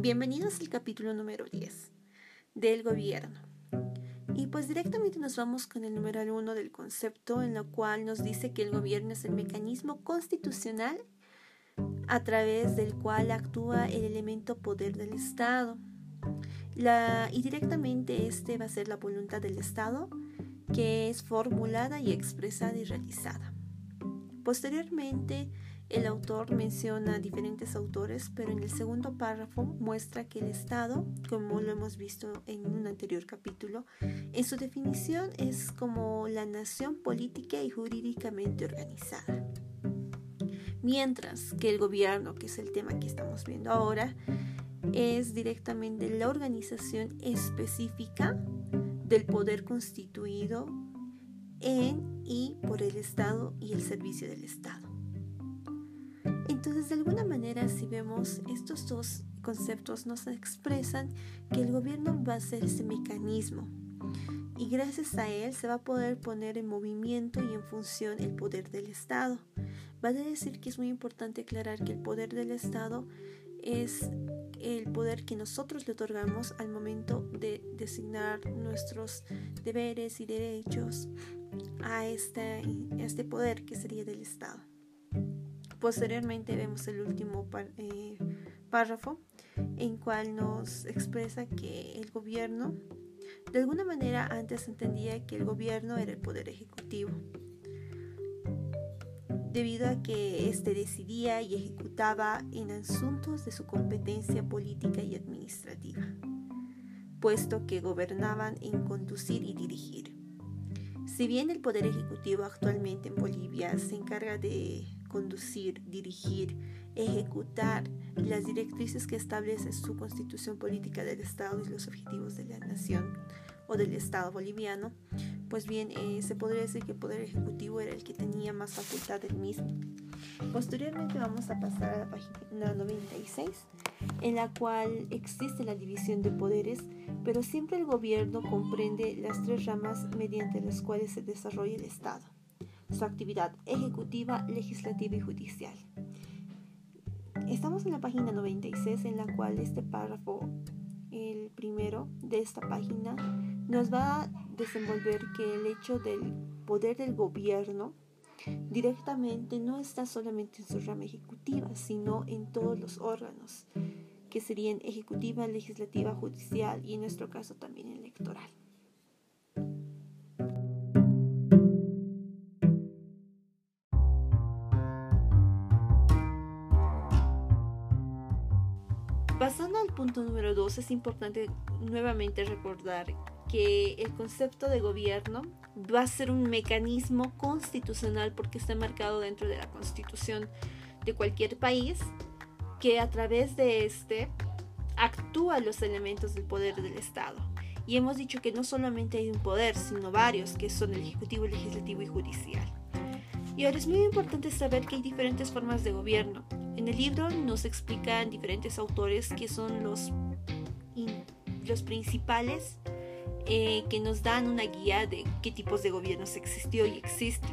Bienvenidos al capítulo número 10 del gobierno. Y pues directamente nos vamos con el número 1 del concepto en lo cual nos dice que el gobierno es el mecanismo constitucional a través del cual actúa el elemento poder del Estado. y directamente este va a ser la voluntad del Estado que es formulada y expresada y realizada. Posteriormente, el autor menciona diferentes autores, pero en el segundo párrafo muestra que el Estado, como lo hemos visto en un anterior capítulo, en su definición es como la nación política y jurídicamente organizada. Mientras que el gobierno, que es el tema que estamos viendo ahora, es directamente la organización específica del poder constituido en y por el Estado y el servicio del Estado. De alguna manera, si vemos estos dos conceptos, nos expresan que el gobierno va a ser ese mecanismo y gracias a él se va a poder poner en movimiento y en función el poder del Estado. Vale decir que es muy importante aclarar que el poder del Estado es el poder que nosotros le otorgamos al momento de designar nuestros deberes y derechos a este, este poder que sería del Estado. Posteriormente vemos el último eh, párrafo en cual nos expresa que el gobierno, de alguna manera antes entendía que el gobierno era el poder ejecutivo, debido a que éste decidía y ejecutaba en asuntos de su competencia política y administrativa, puesto que gobernaban en conducir y dirigir. Si bien el Poder Ejecutivo actualmente en Bolivia se encarga de conducir, dirigir, ejecutar las directrices que establece su constitución política del Estado y los objetivos de la nación o del Estado boliviano, pues bien, eh, se podría decir que el Poder Ejecutivo era el que tenía más facultad del mismo. Posteriormente vamos a pasar a la página 96, en la cual existe la división de poderes, pero siempre el gobierno comprende las tres ramas mediante las cuales se desarrolla el Estado, su actividad ejecutiva, legislativa y judicial. Estamos en la página 96, en la cual este párrafo, el primero de esta página, nos va a desenvolver que el hecho del poder del gobierno directamente no está solamente en su rama ejecutiva, sino en todos los órganos, que serían ejecutiva, legislativa, judicial y en nuestro caso también electoral. Punto número 2, es importante nuevamente recordar que el concepto de gobierno va a ser un mecanismo constitucional porque está marcado dentro de la constitución de cualquier país que a través de este actúa los elementos del poder del Estado. Y hemos dicho que no solamente hay un poder, sino varios, que son el ejecutivo, el legislativo y judicial. Y ahora es muy importante saber que hay diferentes formas de gobierno. El libro nos explican diferentes autores que son los, los principales eh, que nos dan una guía de qué tipos de gobiernos existió y existen.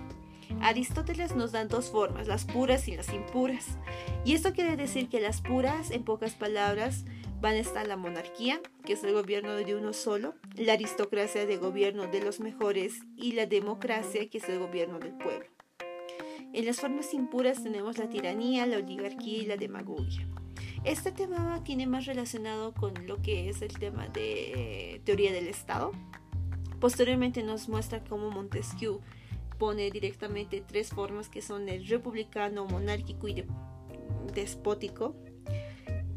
Aristóteles nos da dos formas, las puras y las impuras. Y esto quiere decir que las puras, en pocas palabras, van a estar la monarquía, que es el gobierno de uno solo, la aristocracia de gobierno de los mejores y la democracia, que es el gobierno del pueblo. En las formas impuras tenemos la tiranía, la oligarquía y la demagogia. Este tema tiene más relacionado con lo que es el tema de teoría del Estado. Posteriormente nos muestra cómo Montesquieu pone directamente tres formas que son el republicano, monárquico y despótico.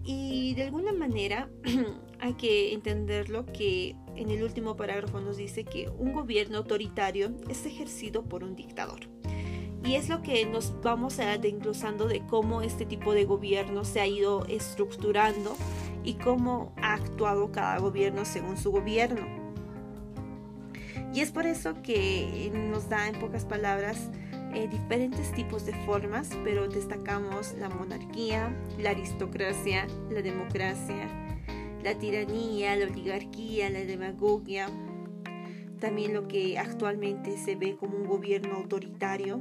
Y de alguna manera hay que entenderlo que en el último parágrafo nos dice que un gobierno autoritario es ejercido por un dictador. Y es lo que nos vamos a desglosando de cómo este tipo de gobierno se ha ido estructurando y cómo ha actuado cada gobierno según su gobierno. Y es por eso que nos da en pocas palabras eh, diferentes tipos de formas, pero destacamos la monarquía, la aristocracia, la democracia, la tiranía, la oligarquía, la demagogia, también lo que actualmente se ve como un gobierno autoritario,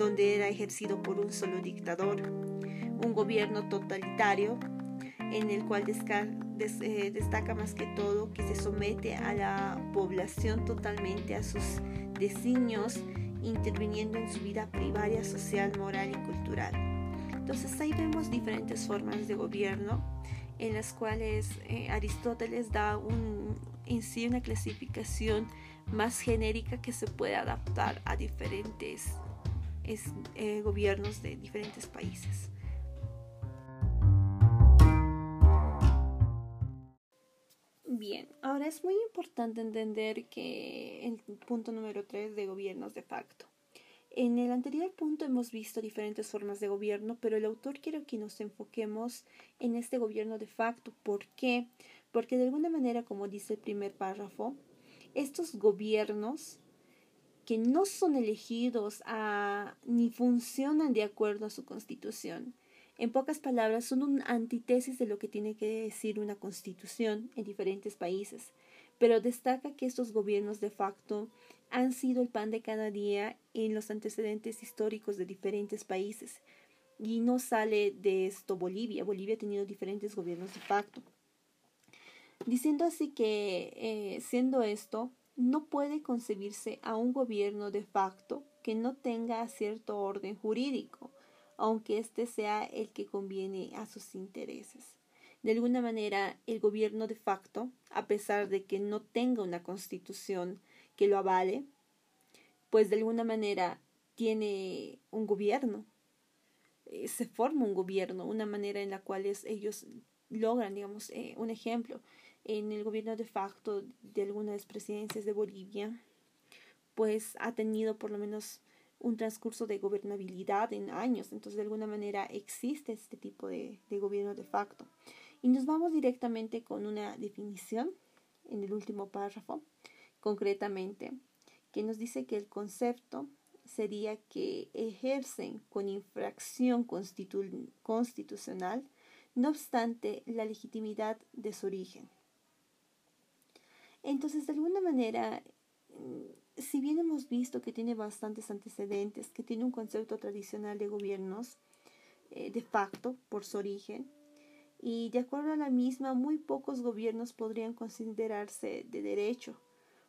donde era ejercido por un solo dictador, un gobierno totalitario en el cual eh, destaca más que todo que se somete a la población totalmente a sus designios, interviniendo en su vida privada, social, moral y cultural. Entonces ahí vemos diferentes formas de gobierno en las cuales eh, Aristóteles da en sí una clasificación más genérica que se puede adaptar a diferentes eh, gobiernos de diferentes países. Bien, ahora es muy importante entender que el punto número 3 de gobiernos de facto. En el anterior punto hemos visto diferentes formas de gobierno, pero el autor quiere que nos enfoquemos en este gobierno de facto. ¿Por qué? Porque de alguna manera, como dice el primer párrafo, estos gobiernos que no son elegidos a, ni funcionan de acuerdo a su constitución, en pocas palabras, son una antítesis de lo que tiene que decir una constitución en diferentes países, pero destaca que estos gobiernos de facto han sido el pan de cada día en los antecedentes históricos de diferentes países. Y no sale de esto Bolivia. Bolivia ha tenido diferentes gobiernos de facto. Diciendo así que, eh, siendo esto, no puede concebirse a un gobierno de facto que no tenga cierto orden jurídico aunque éste sea el que conviene a sus intereses. De alguna manera, el gobierno de facto, a pesar de que no tenga una constitución que lo avale, pues de alguna manera tiene un gobierno, eh, se forma un gobierno, una manera en la cual ellos logran, digamos, eh, un ejemplo, en el gobierno de facto de algunas presidencias de Bolivia, pues ha tenido por lo menos un transcurso de gobernabilidad en años. Entonces, de alguna manera existe este tipo de, de gobierno de facto. Y nos vamos directamente con una definición en el último párrafo, concretamente, que nos dice que el concepto sería que ejercen con infracción constitucional, no obstante la legitimidad de su origen. Entonces, de alguna manera, si bien hemos visto que tiene bastantes antecedentes, que tiene un concepto tradicional de gobiernos eh, de facto por su origen, y de acuerdo a la misma, muy pocos gobiernos podrían considerarse de derecho,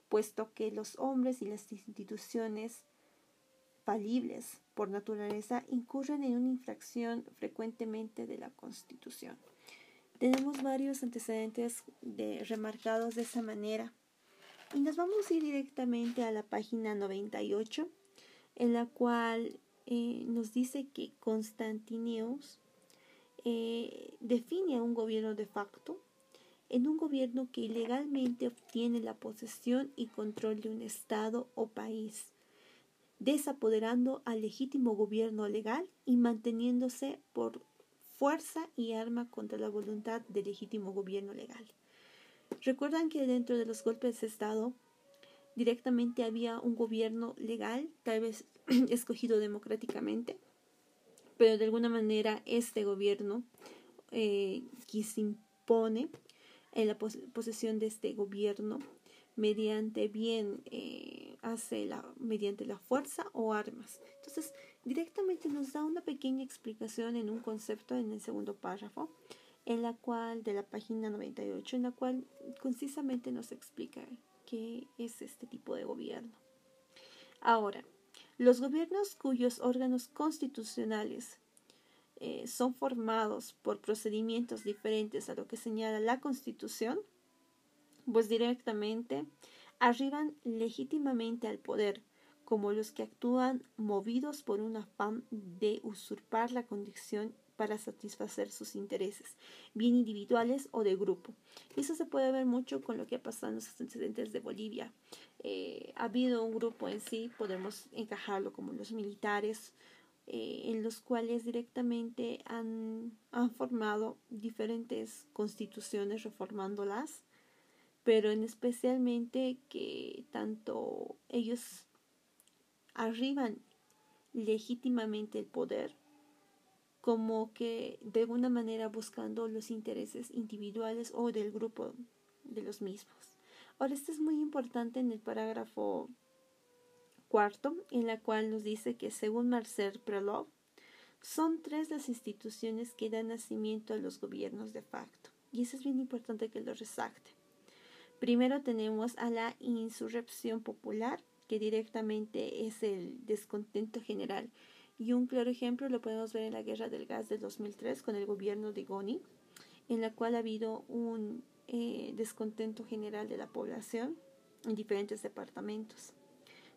puesto que los hombres y las instituciones falibles por naturaleza incurren en una infracción frecuentemente de la Constitución. Tenemos varios antecedentes de, remarcados de esa manera. Y nos vamos a ir directamente a la página 98, en la cual eh, nos dice que Constantineus eh, define a un gobierno de facto en un gobierno que ilegalmente obtiene la posesión y control de un Estado o país, desapoderando al legítimo gobierno legal y manteniéndose por fuerza y arma contra la voluntad del legítimo gobierno legal. Recuerdan que dentro de los golpes de Estado directamente había un gobierno legal, tal vez escogido democráticamente, pero de alguna manera este gobierno eh, que se impone en la posesión de este gobierno mediante bien eh, hace la mediante la fuerza o armas. Entonces, directamente nos da una pequeña explicación en un concepto en el segundo párrafo en la cual, de la página 98, en la cual concisamente nos explica qué es este tipo de gobierno. Ahora, los gobiernos cuyos órganos constitucionales eh, son formados por procedimientos diferentes a lo que señala la Constitución, pues directamente arriban legítimamente al poder, como los que actúan movidos por un afán de usurpar la condición para satisfacer sus intereses, bien individuales o de grupo. Eso se puede ver mucho con lo que ha pasado en los antecedentes de Bolivia. Eh, ha habido un grupo en sí, podemos encajarlo como los militares, eh, en los cuales directamente han, han formado diferentes constituciones reformándolas, pero en especialmente que tanto ellos arriban legítimamente el poder como que de alguna manera buscando los intereses individuales o del grupo de los mismos. Ahora, esto es muy importante en el parágrafo cuarto, en la cual nos dice que según Marcel Prelov, son tres las instituciones que dan nacimiento a los gobiernos de facto. Y eso es bien importante que lo resalte. Primero tenemos a la insurrección popular, que directamente es el descontento general. Y un claro ejemplo lo podemos ver en la guerra del gas de 2003 con el gobierno de Goni, en la cual ha habido un eh, descontento general de la población en diferentes departamentos.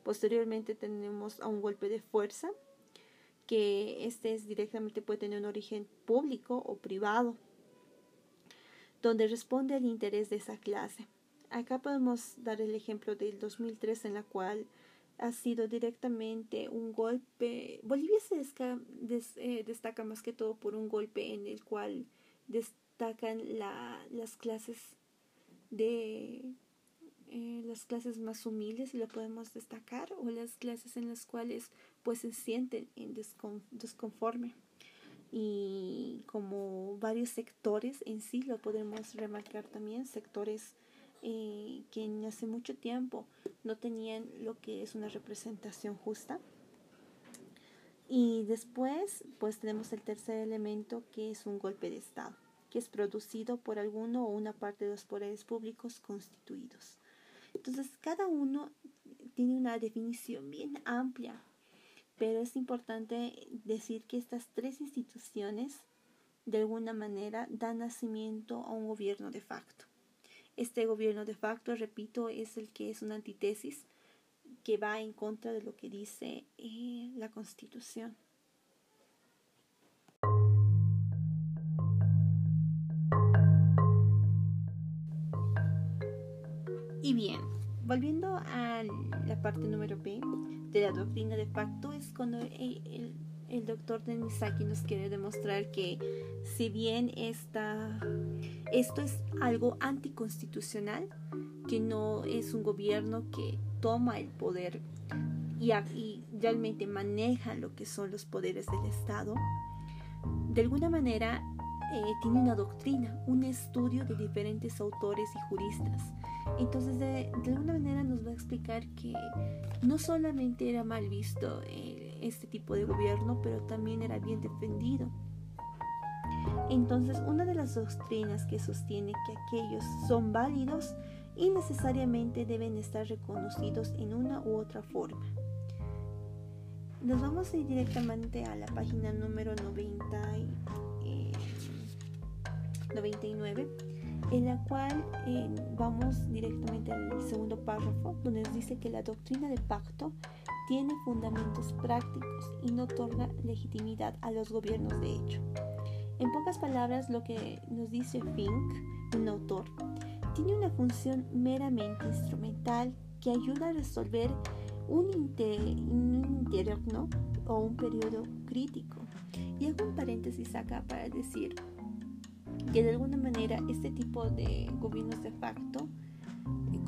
Posteriormente tenemos a un golpe de fuerza, que este es directamente puede tener un origen público o privado, donde responde al interés de esa clase. Acá podemos dar el ejemplo del 2003 en la cual ha sido directamente un golpe. Bolivia se eh, destaca más que todo por un golpe en el cual destacan las clases de eh, las clases más humildes y lo podemos destacar o las clases en las cuales pues se sienten en desconforme y como varios sectores en sí lo podemos remarcar también sectores que hace mucho tiempo no tenían lo que es una representación justa y después pues tenemos el tercer elemento que es un golpe de estado que es producido por alguno o una parte de los poderes públicos constituidos entonces, cada uno tiene una definición bien amplia, pero es importante decir que estas tres instituciones de alguna manera dan nacimiento a un gobierno de facto. Este gobierno de facto, repito, es el que es una antítesis que va en contra de lo que dice eh, la Constitución. Y bien, volviendo a la parte número B de la doctrina de facto, es cuando el, el, doctor Denisaki nos quiere demostrar que si bien esta, esto es algo anticonstitucional, que no es un gobierno que toma el poder y, y realmente maneja lo que son los poderes del Estado, de alguna manera eh, tiene una doctrina, un estudio de diferentes autores y juristas. Entonces, de, alguna manera nos va a explicar que no solamente era mal visto eh, este tipo de gobierno, pero también era bien defendido. Entonces, una de las doctrinas que sostiene que aquellos son válidos y necesariamente deben estar reconocidos en una u otra forma. Nos vamos a ir directamente a la página número 90. 99, en la cual eh, vamos directamente al segundo párrafo, donde nos dice que la doctrina de pacto tiene fundamentos prácticos y no otorga legitimidad a los gobiernos de hecho. En pocas palabras, lo que nos dice Fink, un autor, tiene una función meramente instrumental que ayuda a resolver un, interno o un periodo crítico. Y hago un paréntesis acá para decir que de alguna manera este tipo de gobiernos de facto,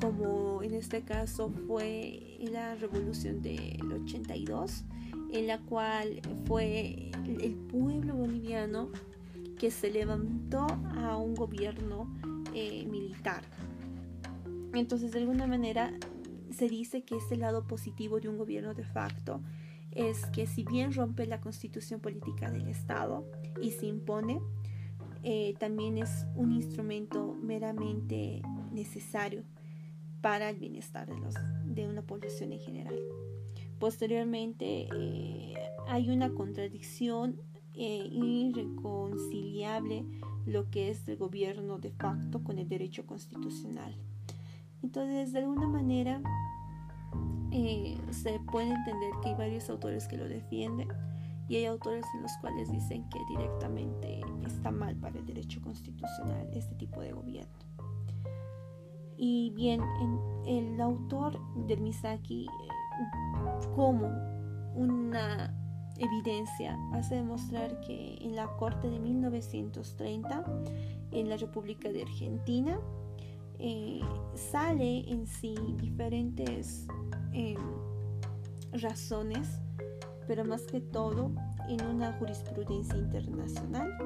como en este caso fue la revolución del 82, en la cual fue el pueblo boliviano que se levantó a un gobierno eh, militar. Entonces, de alguna manera, se dice que este lado positivo de un gobierno de facto es que si bien rompe la constitución política del Estado y se impone, eh, también es un instrumento meramente necesario para el bienestar de, una población en general. Posteriormente eh, hay una contradicción eh, irreconciliable lo que es el gobierno de facto con el derecho constitucional. Entonces, de alguna manera, se puede entender que hay varios autores que lo defienden y hay autores en los cuales dicen que directamente está mal para el derecho constitucional este tipo de gobierno. Y bien, el autor del Misaki, eh, como una evidencia, hace demostrar que en la corte de 1930, en la República de Argentina, eh, sale en sí diferentes em, razones pero más que todo en una jurisprudencia internacional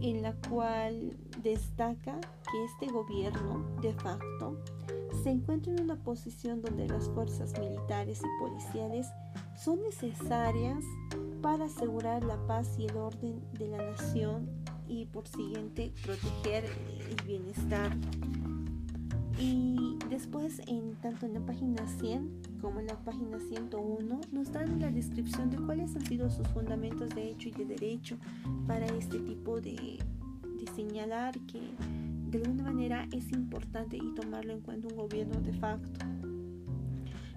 en la cual destaca que este gobierno de facto se encuentra en una posición donde las fuerzas militares y policiales son necesarias para asegurar la paz y el orden de la nación y por siguiente proteger el bienestar. Y después, en, tanto en la página 100 como en la página 101, nos dan la descripción de cuáles han sido sus fundamentos de hecho y de derecho para este tipo de, señalar que de alguna manera es importante y tomarlo en cuenta un gobierno de facto.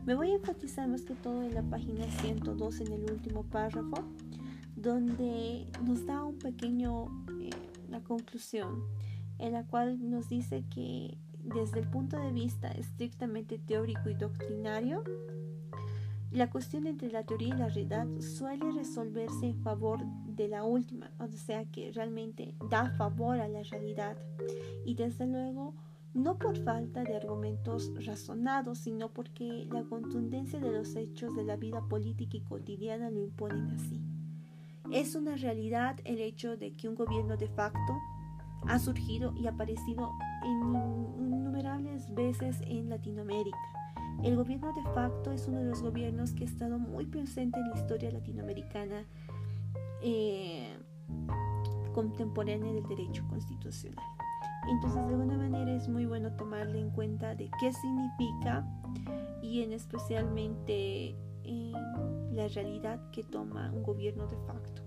Me voy a enfatizar más que todo en la página 102 en el último párrafo, donde nos da un pequeño, eh, conclusión, en la cual nos dice que desde el punto de vista estrictamente teórico y doctrinario, la cuestión entre la teoría y la realidad suele resolverse en favor de la última, o sea que realmente da favor a la realidad. Y desde luego no por falta de argumentos razonados, sino porque la contundencia de los hechos de la vida política y cotidiana lo imponen así. Es una realidad el hecho de que un gobierno de facto ha surgido y aparecido innumerables veces en Latinoamérica. El gobierno de facto es uno de los gobiernos que ha estado muy presente en la historia latinoamericana eh, contemporánea del derecho constitucional. Entonces, de alguna manera es muy bueno tomarle en cuenta de qué significa y en especialmente la realidad que toma un gobierno de facto.